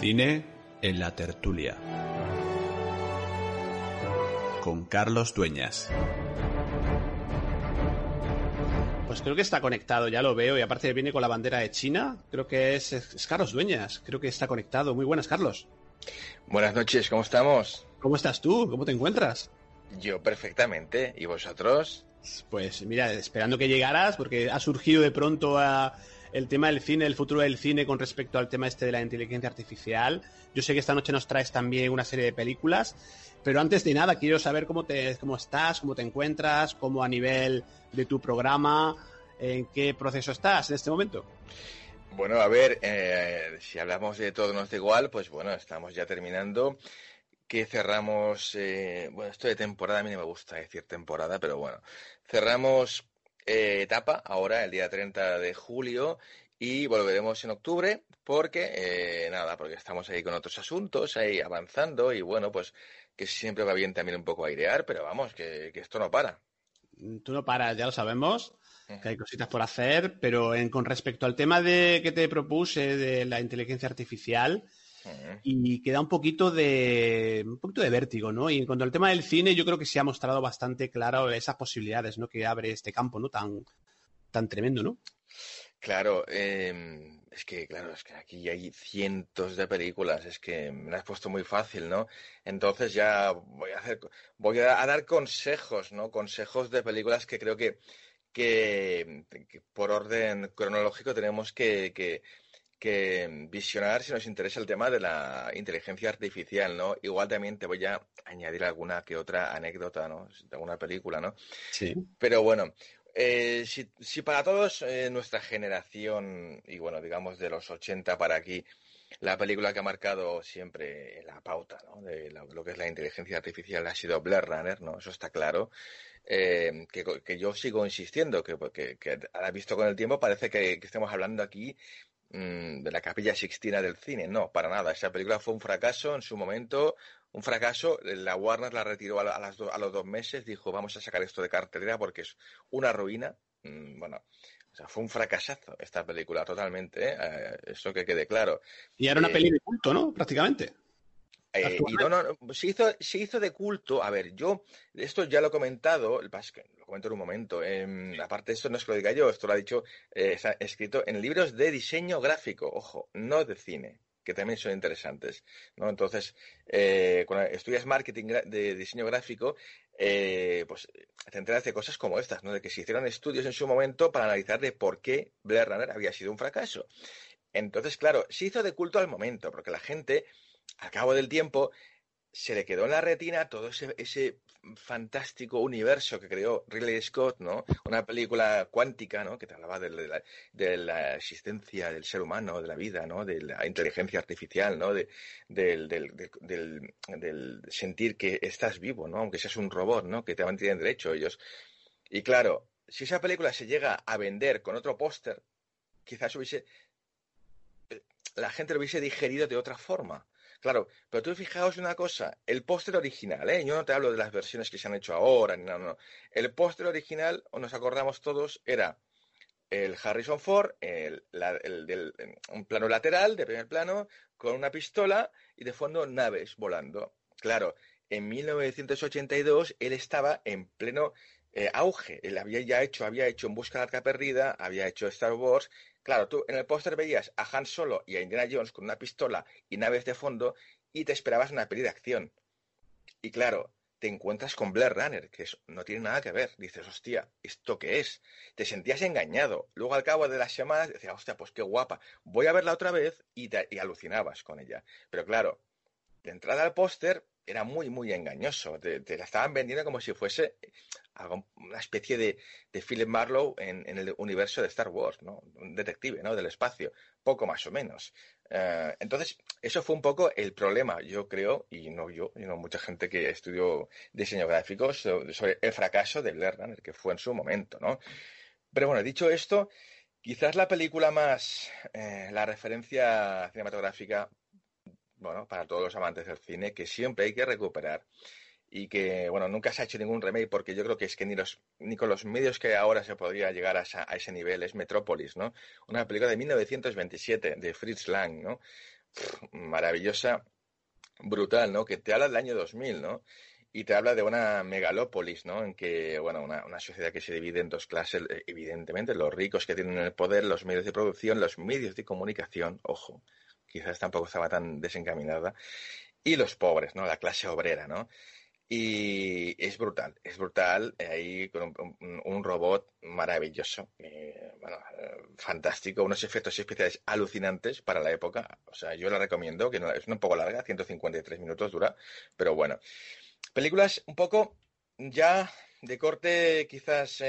Cine en la tertulia. Con Carlos Dueñas. Pues creo que está conectado, ya lo veo, y aparte viene con la bandera de China. Creo que es, Carlos Dueñas, creo que está conectado. Muy buenas, Carlos. Buenas noches, ¿cómo estamos? ¿Cómo estás tú? ¿Cómo te encuentras? Yo perfectamente. ¿Y vosotros? Pues mira, esperando que llegaras, porque ha surgido de pronto a el tema del cine, el futuro del cine con respecto al tema este de la inteligencia artificial. Yo sé que esta noche nos traes también una serie de películas, pero antes de nada quiero saber cómo te cómo estás, cómo te encuentras, cómo a nivel de tu programa, en qué proceso estás en este momento. Bueno, a ver, eh, si hablamos de todo nos da igual, pues bueno, estamos ya terminando. Que cerramos, eh, bueno, esto de temporada, a mí no me gusta decir temporada, pero bueno, cerramos eh, etapa ahora, el día 30 de julio, y volveremos en octubre porque, eh, nada, porque estamos ahí con otros asuntos, ahí avanzando, y bueno, pues que siempre va bien también un poco airear, pero vamos, que, que esto no para. Tú no paras, ya lo sabemos, que hay cositas por hacer, pero en, con respecto al tema de que te propuse de la inteligencia artificial, y queda un poquito de un poquito de vértigo, ¿no? Y en cuanto al tema del cine, yo creo que se ha mostrado bastante claro esas posibilidades, ¿no? Que abre este campo, ¿no? Tan, tan tremendo, ¿no? Claro, eh, es que, claro, es que aquí hay cientos de películas, es que me lo has puesto muy fácil, ¿no? Entonces ya voy a hacer, voy a, dar consejos, ¿no? Consejos de películas que creo que, que, que por orden cronológico tenemos que, que que visionar si nos interesa el tema de la inteligencia artificial, ¿no? Igual también te voy a añadir alguna que otra anécdota, ¿no? De alguna película, ¿no? Sí. Pero bueno, eh, si, si, para todos eh, nuestra generación, y bueno, digamos de los 80 para aquí, la película que ha marcado siempre la pauta ¿no? de lo, lo, que es la inteligencia artificial ha sido Blair Runner, ¿no? Eso está claro. Eh, que, que, yo sigo insistiendo, que, que, que ahora visto con el tiempo parece que, estamos hablando aquí mmm, de la capilla sixtina del cine. No, para nada. Esa película fue un fracaso en su momento, un fracaso. La Warner la retiró a, a, las do, a los dos meses, dijo vamos a sacar esto de cartelera porque es una ruina. Mm, bueno, o sea, fue un fracasazo esta película totalmente, ¿eh? Eh, eso que quede claro. Y era una eh, peli de culto, ¿no? Prácticamente. Eh, y no, no, se hizo, se hizo de culto. A ver, yo, esto ya lo he comentado, lo comento en un momento. Eh, aparte, esto no es que lo diga yo, esto lo ha dicho, eh, está escrito en libros de diseño gráfico, ojo, no de cine, que también son interesantes. ¿no? Entonces, eh, cuando estudias marketing de diseño gráfico, pues te enteras de cosas como estas, ¿no? de que se hicieron estudios en su momento para analizar de por qué Blair Runner había sido un fracaso. Entonces, claro, se hizo de culto al momento, porque la gente al cabo del tiempo, se le quedó en la retina todo ese, ese, fantástico universo que creó Ridley Scott, ¿no? Una película cuántica, ¿no? Que te hablaba de, la, de, la, existencia del ser humano, de la vida, ¿no? De la inteligencia artificial, ¿no? De, del, del, del, sentir que estás vivo, ¿no? Aunque seas un robot, ¿no? Que te mantienen derecho ellos. Y claro, si esa película se llega a vender con otro póster, quizás hubiese... La gente lo hubiese digerido de otra forma. Claro, pero tú fijaos una cosa, el póster original, ¿eh? yo no te hablo de las versiones que se han hecho ahora, no, no. El póster original, nos acordamos todos, era el Harrison Ford, el, la, el, del, un plano lateral, de primer plano, con una pistola y de fondo naves volando. Claro, en 1982 él estaba en pleno eh, auge. Él había ya hecho, había hecho En Busca de Arca Perdida, había hecho Star Wars Claro, tú en el póster veías a Han Solo y a Indiana Jones con una pistola y naves de fondo y te esperabas una peli de acción. Y claro, te encuentras con Blair Runner, que no tiene nada que ver. Dices, hostia, ¿esto qué es? Te sentías engañado. Luego al cabo de las semanas decías, hostia, pues qué guapa. Voy a verla otra vez y, te, y alucinabas con ella. Pero claro, de entrada al póster era muy, muy engañoso. Te, la estaban vendiendo como si fuese una especie de, de Philip Marlowe en, el universo de Star Wars, ¿no? Un detective, ¿no? Del espacio, poco más o menos. Uh, entonces, eso fue un poco el problema, yo creo, y no yo, sino mucha gente que estudió diseño gráfico sobre, sobre el fracaso de Blair Runner, que fue en su momento, ¿no? Pero bueno, dicho esto, quizás la película más, eh, la referencia cinematográfica bueno, para todos los amantes del cine, que siempre hay que recuperar y que, bueno, nunca se ha hecho ningún remake porque yo creo que es que ni, los, ni con los medios que ahora se podría llegar a, ese nivel es Metrópolis, ¿no? Una película de 1927 de Fritz Lang, ¿no? maravillosa, brutal, ¿no? Que te habla del año 2000, ¿no? Y te habla de una megalópolis, ¿no? En que, bueno, una, una sociedad que se divide en dos clases, evidentemente, los ricos que tienen el poder, los medios de producción, los medios de comunicación, ojo, quizás tampoco estaba tan desencaminada, y los pobres, ¿no? La clase obrera, ¿no? Y es brutal, es brutal, eh, ahí con un, robot maravilloso, eh, bueno, eh, fantástico, unos efectos especiales alucinantes para la época. O sea, yo la recomiendo, que no, es un poco larga, 153 minutos dura, pero bueno. Películas un poco ya de corte quizás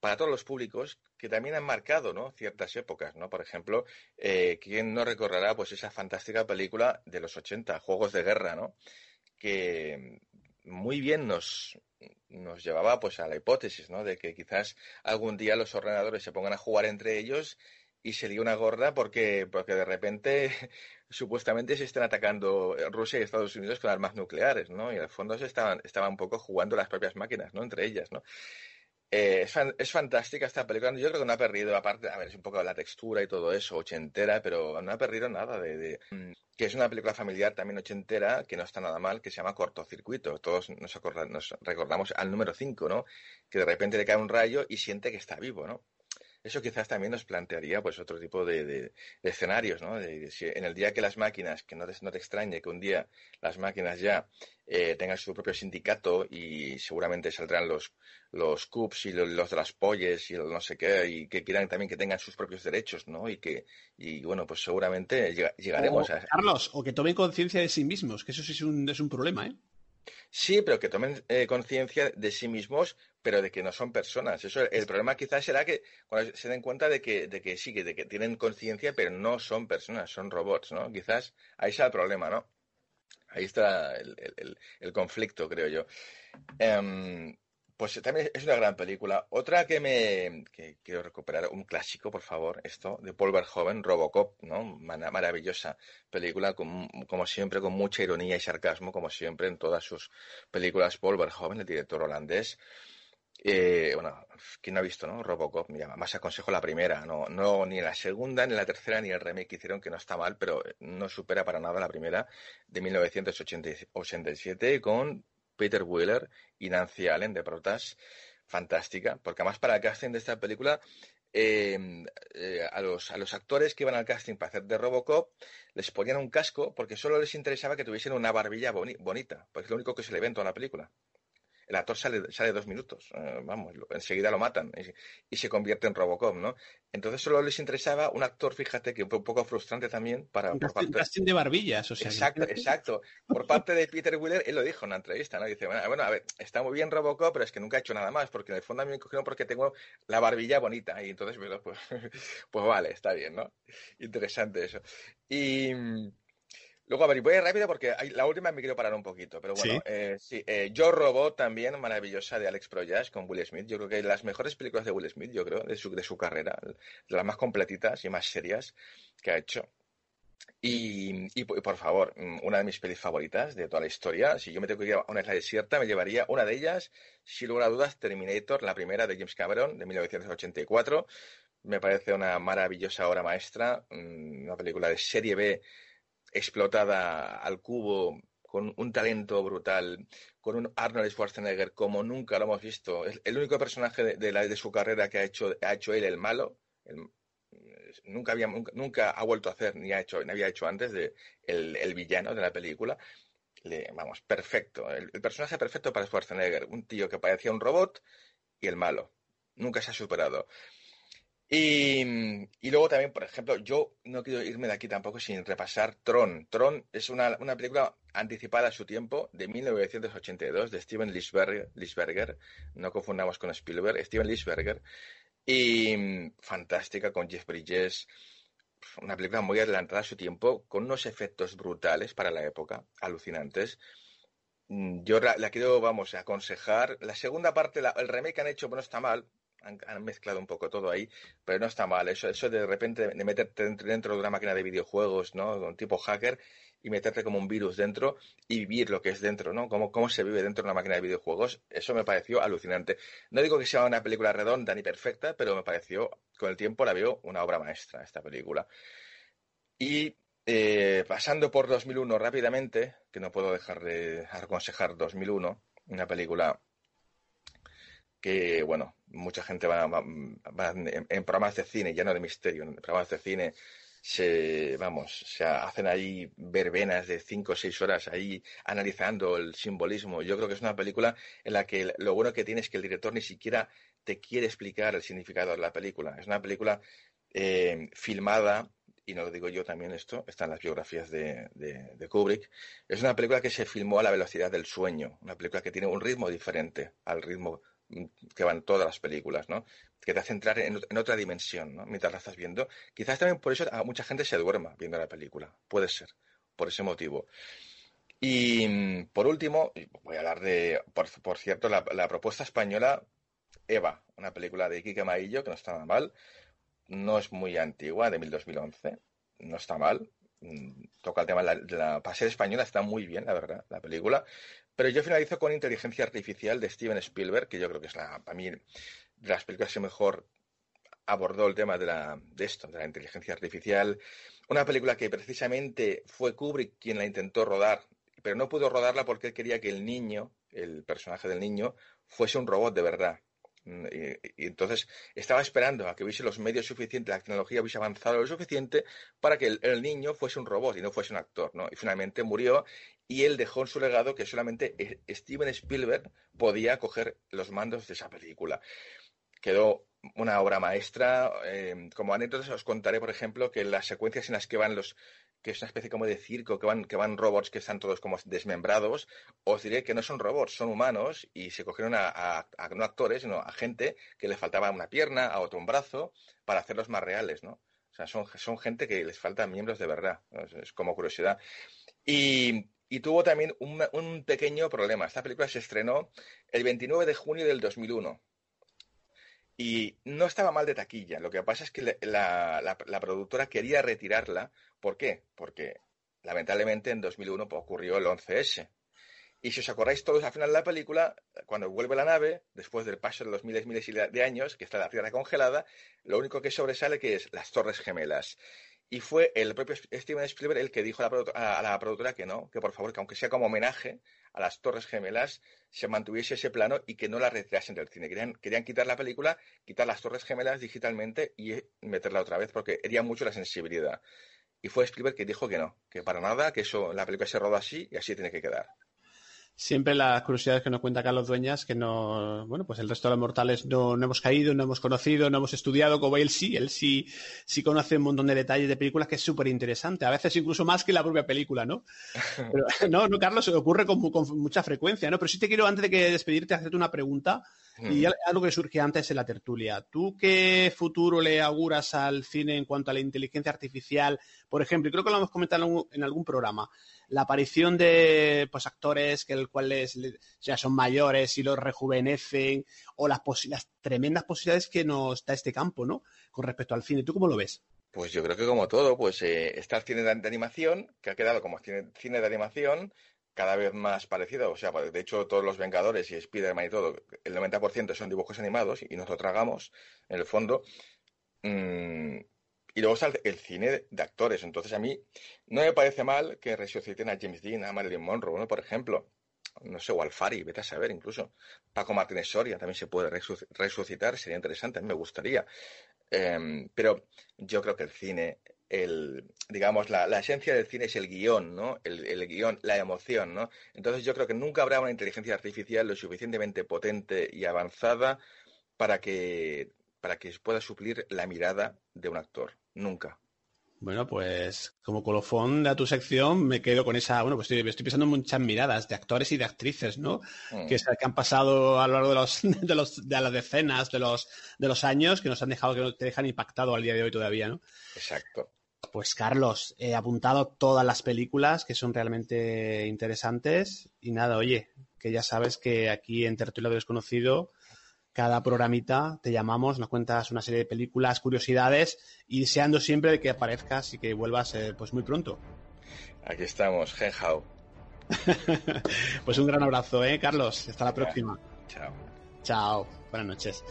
para todos los públicos que también han marcado ¿no? ciertas épocas, ¿no? Por ejemplo, ¿quién no recordará pues esa fantástica película de los 80, Juegos de Guerra, ¿no? que muy bien nos, nos llevaba pues a la hipótesis, ¿no? De que quizás algún día los ordenadores se pongan a jugar entre ellos y se dio una gorda porque, porque de repente supuestamente se están atacando Rusia y Estados Unidos con armas nucleares, ¿no? Y al fondo se estaban, estaban un poco jugando las propias máquinas, ¿no? Entre ellas, ¿no? Eh, es, fantástica esta película. Yo creo que no ha perdido, aparte, a ver, es un poco la textura y todo eso, ochentera, pero no ha perdido nada de, mm, que es una película familiar también ochentera, que no está nada mal, que se llama Cortocircuito. Todos nos, nos recordamos al número 5, ¿no? Que de repente le cae un rayo y siente que está vivo, ¿no? Eso quizás también nos plantearía pues otro tipo de, escenarios, ¿no? en el día que las máquinas, que no te, no te extrañe que un día las máquinas ya eh, tengan su propio sindicato y seguramente saldrán los, los CUPS y los, de las polles y no sé qué, y que quieran también que tengan sus propios derechos, ¿no? Y que, y bueno, pues seguramente llegaremos a... Carlos, o que tomen conciencia de sí mismos, que eso sí es un, es un problema, ¿eh? Sí, pero que tomen eh, conciencia de sí mismos, pero de que no son personas. Eso, el problema quizás será que cuando se den cuenta de que, de que sí, de que tienen conciencia, pero no son personas, son robots, ¿no? Quizás ahí está el problema, ¿no? Ahí está el, conflicto, creo yo. Em, pues también es una gran película. Otra que me quiero recuperar, un clásico, por favor, esto, de Paul Verhoeven, Robocop, ¿no? maravillosa película, como siempre, con mucha ironía y sarcasmo, como siempre en todas sus películas. Paul Verhoeven, el director holandés. Eh, bueno, ¿quién no ha visto, no? Robocop, mira, más aconsejo la primera, no, no, ni la segunda, ni la tercera, ni el remake que hicieron, que no está mal, pero no supera para nada la primera, de 1987, con Peter Wheeler y Nancy Allen de protas, fantástica, porque además para el casting de esta película em, eh, a, los, a los actores que iban al casting para hacer de Robocop les ponían un casco porque solo les interesaba que tuviesen una barbilla bonita, porque es lo único que se le ve en la película el actor sale, sale dos minutos, eh, vamos, enseguida lo matan y, se convierte en Robocop, ¿no? Entonces solo les interesaba un actor, fíjate, que fue un poco frustrante también para... Un casting, de barbillas, o sea... Exacto, exacto. Por parte de Peter Wheeler, él lo dijo en una entrevista, ¿no? Dice, bueno, a ver, está muy bien Robocop, pero es que nunca he hecho nada más, porque en el fondo a mí me cogieron porque tengo la barbilla bonita, y entonces, pues, pues vale, está bien, ¿no? Interesante eso. Y... Luego, a ver, voy a ir rápido porque la última me quiero parar un poquito, pero bueno, sí, eh, eh, Yo Robot también, maravillosa de Alex Proyas con Will Smith. Yo creo que las mejores películas de Will Smith, yo creo, de su, de su carrera, de las más completitas y más serias que ha hecho. Y, y, por favor, mm, una de mis pelis favoritas de toda la historia, si yo me tengo que ir a una isla desierta, me llevaría una de ellas, sin lugar a dudas, Terminator, la primera de James Cameron, de 1984. Me parece una maravillosa obra maestra, mm, una película de serie B explotada al cubo con un talento brutal, con un Arnold Schwarzenegger como nunca lo hemos visto. El único personaje de, la, de su carrera que ha hecho, ha hecho él el malo. nunca, había, nunca, ha vuelto a hacer, ni, ha hecho, ni había hecho antes, de el, villano de la película. Vamos, perfecto. El, el, personaje perfecto para Schwarzenegger. Un tío que parecía un robot y el malo. Nunca se ha superado. Y, luego también, por ejemplo, yo no quiero irme de aquí tampoco sin repasar Tron. Tron es una, película anticipada a su tiempo de 1982 de Steven Lisberger, no confundamos con Spielberg, Steven Lisberger, y fantástica con Jeff Bridges, una película muy adelantada a su tiempo, con unos efectos brutales para la época, alucinantes. Yo la, quiero, vamos, a aconsejar. La segunda parte, el remake que han hecho, bueno, está mal, han, mezclado un poco todo ahí, pero no está mal. Eso, de repente de meterte dentro de una máquina de videojuegos, ¿no? Un tipo hacker y meterte como un virus dentro y vivir lo que es dentro, ¿no? Cómo, cómo se vive dentro de una máquina de videojuegos. Eso me pareció alucinante. No digo que sea una película redonda ni perfecta, pero me pareció, con el tiempo la veo una obra maestra esta película. Y eh, pasando por 2001 rápidamente, que no puedo dejar de aconsejar 2001, una película que, bueno, mucha gente va, en, programas de cine, ya no de misterio, en programas de cine se, vamos, se hacen ahí verbenas de cinco o seis horas ahí analizando el simbolismo. Yo creo que es una película en la que lo bueno que tiene es que el director ni siquiera te quiere explicar el significado de la película. Es una película eh, filmada, y no lo digo yo también esto, está en las biografías de, de, Kubrick, es una película que se filmó a la velocidad del sueño, una película que tiene un ritmo diferente al ritmo que van todas las películas, ¿no? Que te hace entrar en, otra dimensión, ¿no? Mientras la estás viendo. Quizás también por eso a mucha gente se duerma viendo la película. Puede ser, por ese motivo. Y por último, voy a hablar de, por, cierto, la, propuesta española, Eva, una película de Quique Maillo, que no está mal. No es muy antigua, de 2011. No está mal. Mm, toca el tema de la, de española, está muy bien, la verdad, la película. Pero yo finalizo con Inteligencia Artificial de Steven Spielberg, que yo creo que es la, para mí, de las películas que mejor abordó el tema de, la, de esto, de la inteligencia artificial. Una película que precisamente fue Kubrick quien la intentó rodar, pero no pudo rodarla porque él quería que el niño, el personaje del niño, fuese un robot de verdad. Y, entonces estaba esperando a que hubiese los medios suficientes, la tecnología hubiese avanzado lo suficiente para que el, niño fuese un robot y no fuese un actor, ¿no? Y finalmente murió y él dejó en su legado que solamente e, Steven Spielberg podía coger los mandos de esa película. Quedó una obra maestra. Eh, como anécdotas os contaré, por ejemplo, que las secuencias en las que van los, que es una especie como de circo, que van, que van robots que están todos como desmembrados, os diré que no son robots, son humanos y se cogieron a, no actores, sino a gente que le faltaba una pierna, a otro un brazo, para hacerlos más reales, ¿no? O sea, son, son gente que les faltan miembros de verdad, es, como curiosidad. Y, y tuvo también un, un, pequeño problema. Esta película se estrenó el 29 de junio del 2001 y no estaba mal de taquilla. Lo que pasa es que la, productora quería retirarla. ¿Por qué? Porque lamentablemente en 2001 ocurrió el 11S. Y si os acordáis todos al final de la película, cuando vuelve la nave, después del paso de los miles y miles de años, que está la Tierra congelada, lo único que sobresale que es las Torres Gemelas. Y fue el propio Steven Spielberg el que dijo a la, a la productora que no, que por favor, que aunque sea como homenaje, a las Torres Gemelas se mantuviese ese plano y que no la retirasen del cine. Querían, querían quitar la película, quitar las Torres Gemelas digitalmente y meterla otra vez porque hería mucho la sensibilidad. Y fue Spielberg que dijo que no, que para nada, que eso la película se rodó así y así tiene que quedar siempre las curiosidades que nos cuenta Carlos Dueñas, que no, bueno, pues el resto de los mortales no, no, hemos caído, no hemos conocido, no hemos estudiado, como él sí, él sí, sí conoce un montón de detalles de películas que es súper interesante, a veces incluso más que la propia película, ¿no? no, no, Carlos, ocurre con, con, mucha frecuencia, ¿no? Pero sí te quiero, antes de que despedirte, hacerte una pregunta, y algo que surge antes en la tertulia. ¿Tú qué futuro le auguras al cine en cuanto a la inteligencia artificial? Por ejemplo, y creo que lo hemos comentado en algún programa, la aparición de pues, actores que el cuales ya son mayores y los rejuvenecen, o las, las tremendas posibilidades que nos da este campo, ¿no? Con respecto al cine. ¿Tú cómo lo ves? Pues yo creo que como todo, pues eh, está el cine de, animación, que ha quedado como cine de animación, cada vez más parecido. O sea, de hecho, todos los Vengadores y Spider-Man y todo, el 90% son dibujos animados y nos lo tragamos, en el fondo. Mm, y luego está el, cine de actores. Entonces, a mí no me parece mal que resuciten a James Dean, a Marilyn Monroe, ¿no? por ejemplo. No sé, o Alfari, vete a saber incluso. Paco Martínez Soria también se puede resucitar, sería interesante, a mí me gustaría. Em, pero yo creo que el cine el, digamos, la, esencia del cine es el guion, ¿no? El, el, guion, la emoción, ¿no? Entonces yo creo que nunca habrá una inteligencia artificial lo suficientemente potente y avanzada para que, para que pueda suplir la mirada de un actor. Nunca. Bueno, pues como colofón de tu sección me quedo con esa, bueno, pues estoy, estoy pensando en muchas miradas de actores y de actrices, ¿no? Mm. Que, que, han pasado a lo largo de los, de los, de las decenas, de los, de los años, que nos han dejado, que te dejan impactado al día de hoy todavía, ¿no? Exacto. Pues Carlos, he apuntado todas las películas que son realmente interesantes y nada, oye, que ya sabes que aquí en Tertulia Desconocido cada programita te llamamos, nos cuentas una serie de películas, curiosidades y deseando siempre que aparezcas y que vuelvas eh, pues muy pronto. Aquí estamos, Genhao. pues un gran abrazo, ¿eh, Carlos? Hasta la próxima. Chao. Chao. Buenas noches.